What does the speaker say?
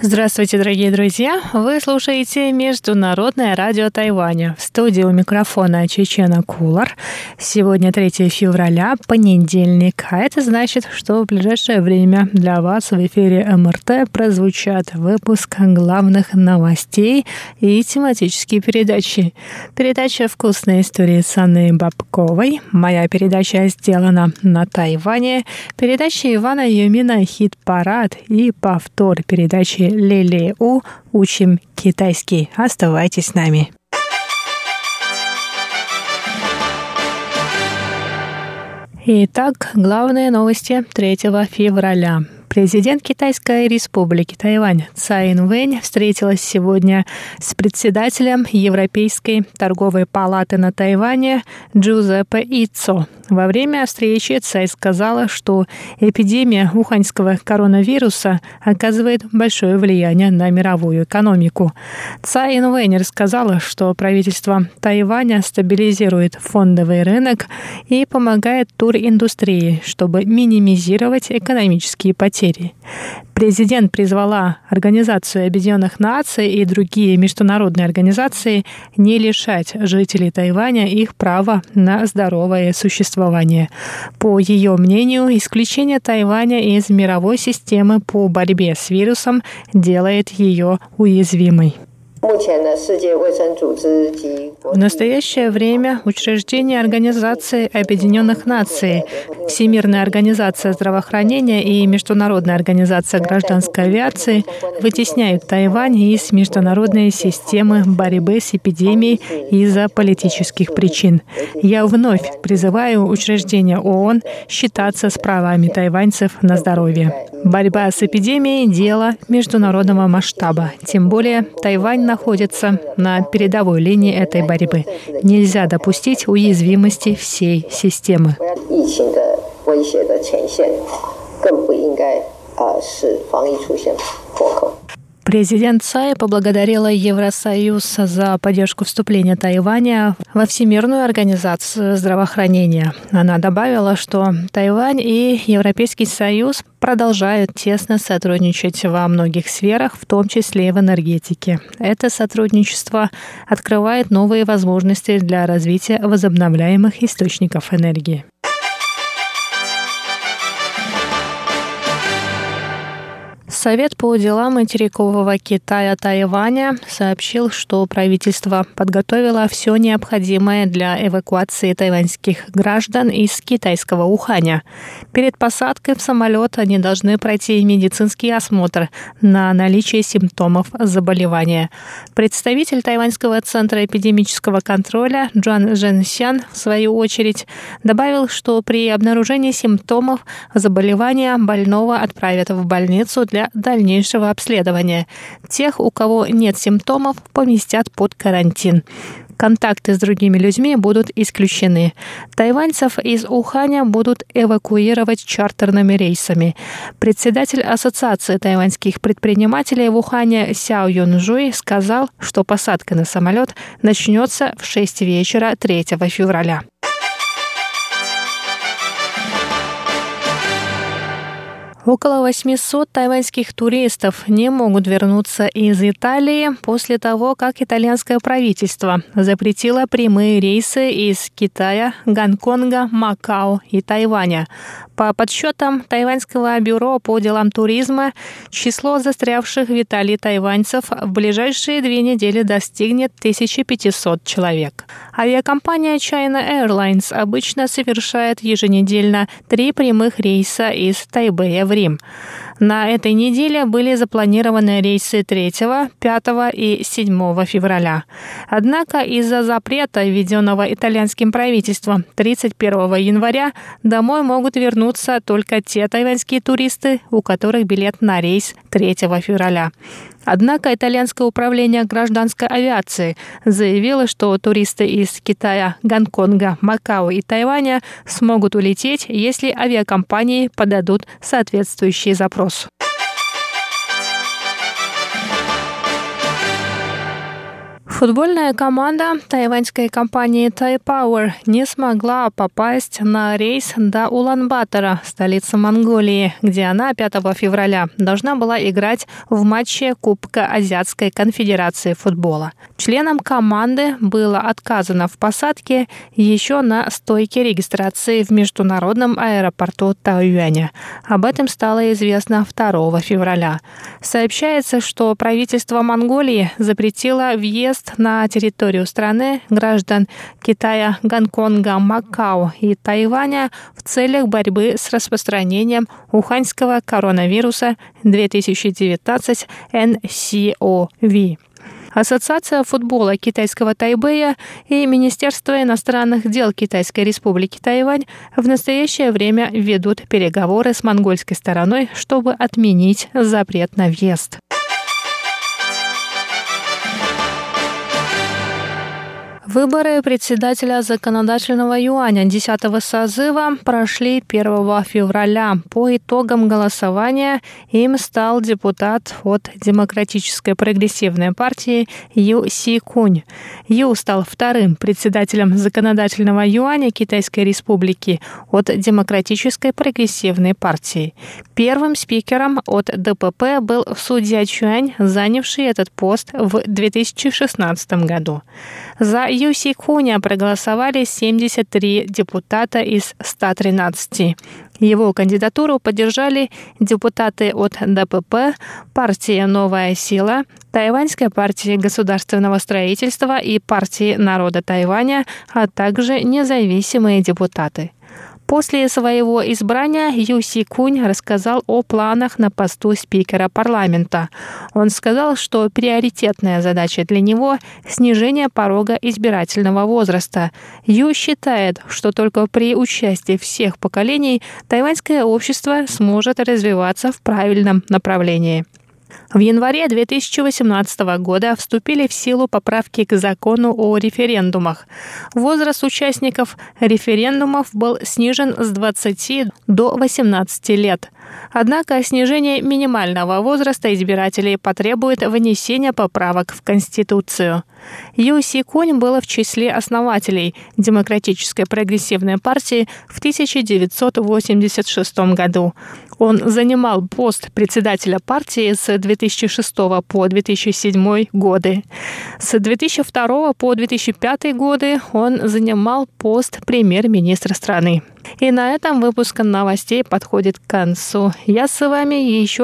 Здравствуйте, дорогие друзья! Вы слушаете Международное радио Тайваня. В студии у микрофона Чечена Кулар. Сегодня 3 февраля, понедельник. А это значит, что в ближайшее время для вас в эфире МРТ прозвучат выпуск главных новостей и тематические передачи. Передача «Вкусные истории» с Анной Бабковой. Моя передача сделана на Тайване. Передача Ивана Юмина «Хит-парад» и повтор передачи Лили У «Учим китайский». Оставайтесь с нами. Итак, главные новости 3 февраля. Президент Китайской республики Тайвань Цай Инвэнь встретилась сегодня с председателем Европейской торговой палаты на Тайване Джузеппе Ицо. Во время встречи Цай сказала, что эпидемия уханьского коронавируса оказывает большое влияние на мировую экономику. Цай Инвэнь рассказала, что правительство Тайваня стабилизирует фондовый рынок и помогает туриндустрии, чтобы минимизировать экономические потери. Президент призвала Организацию Объединенных Наций и другие международные организации не лишать жителей Тайваня их права на здоровое существование. По ее мнению, исключение Тайваня из мировой системы по борьбе с вирусом делает ее уязвимой. В настоящее время учреждения Организации Объединенных Наций, Всемирная организация здравоохранения и Международная организация гражданской авиации вытесняют Тайвань из международной системы борьбы с эпидемией из-за политических причин. Я вновь призываю учреждения ООН считаться с правами тайваньцев на здоровье. Борьба с эпидемией – дело международного масштаба. Тем более Тайвань находится на передовой линии этой борьбы. Нельзя допустить уязвимости всей системы. Президент Цай поблагодарила Евросоюз за поддержку вступления Тайваня во Всемирную организацию здравоохранения. Она добавила, что Тайвань и Европейский Союз продолжают тесно сотрудничать во многих сферах, в том числе и в энергетике. Это сотрудничество открывает новые возможности для развития возобновляемых источников энергии. Совет по делам материкового Китая Тайваня сообщил, что правительство подготовило все необходимое для эвакуации тайваньских граждан из китайского Уханя. Перед посадкой в самолет они должны пройти медицинский осмотр на наличие симптомов заболевания. Представитель Тайваньского центра эпидемического контроля Джан Женсян, в свою очередь, добавил, что при обнаружении симптомов заболевания больного отправят в больницу для дальнейшего обследования. Тех, у кого нет симптомов, поместят под карантин. Контакты с другими людьми будут исключены. Тайваньцев из Уханя будут эвакуировать чартерными рейсами. Председатель Ассоциации тайваньских предпринимателей в Ухане Сяо Юнжуй сказал, что посадка на самолет начнется в 6 вечера 3 февраля. Около 800 тайваньских туристов не могут вернуться из Италии после того, как итальянское правительство запретило прямые рейсы из Китая, Гонконга, Макао и Тайваня. По подсчетам Тайваньского бюро по делам туризма, число застрявших в Италии тайваньцев в ближайшие две недели достигнет 1500 человек. Авиакомпания China Airlines обычно совершает еженедельно три прямых рейса из Тайбэя в Рим. На этой неделе были запланированы рейсы 3, 5 и 7 февраля. Однако из-за запрета, введенного итальянским правительством 31 января, домой могут вернуться только те тайваньские туристы, у которых билет на рейс 3 февраля. Однако итальянское управление гражданской авиации заявило, что туристы из Китая, Гонконга, Макао и Тайваня смогут улететь, если авиакомпании подадут соответствующий Adiós. Футбольная команда тайваньской компании Power не смогла попасть на рейс до Улан-Батора, столицы Монголии, где она 5 февраля должна была играть в матче Кубка Азиатской конфедерации футбола. Членам команды было отказано в посадке еще на стойке регистрации в международном аэропорту Тайюаня. Об этом стало известно 2 февраля. Сообщается, что правительство Монголии запретило въезд на территорию страны граждан Китая, Гонконга, Макао и Тайваня в целях борьбы с распространением уханьского коронавируса 2019 NCOV. Ассоциация футбола китайского Тайбэя и Министерство иностранных дел Китайской республики Тайвань в настоящее время ведут переговоры с монгольской стороной, чтобы отменить запрет на въезд. Выборы председателя законодательного юаня 10 созыва прошли 1 февраля. По итогам голосования им стал депутат от Демократической прогрессивной партии Ю Си Кунь. Ю стал вторым председателем законодательного юаня Китайской республики от Демократической прогрессивной партии. Первым спикером от ДПП был судья Чуань, занявший этот пост в 2016 году. За Юси Куня проголосовали 73 депутата из 113. Его кандидатуру поддержали депутаты от ДПП, партия «Новая сила», Тайваньской партии государственного строительства и партии народа Тайваня, а также независимые депутаты. После своего избрания Юси Кунь рассказал о планах на посту спикера парламента. Он сказал, что приоритетная задача для него – снижение порога избирательного возраста. Ю считает, что только при участии всех поколений тайваньское общество сможет развиваться в правильном направлении. В январе 2018 года вступили в силу поправки к закону о референдумах. Возраст участников референдумов был снижен с 20 до 18 лет. Однако снижение минимального возраста избирателей потребует внесения поправок в Конституцию. Ю Си Кунь была в числе основателей Демократической прогрессивной партии в 1986 году. Он занимал пост председателя партии с 2006 по 2007 годы. С 2002 по 2005 годы он занимал пост премьер-министра страны. И на этом выпуск новостей подходит к концу. Я с вами еще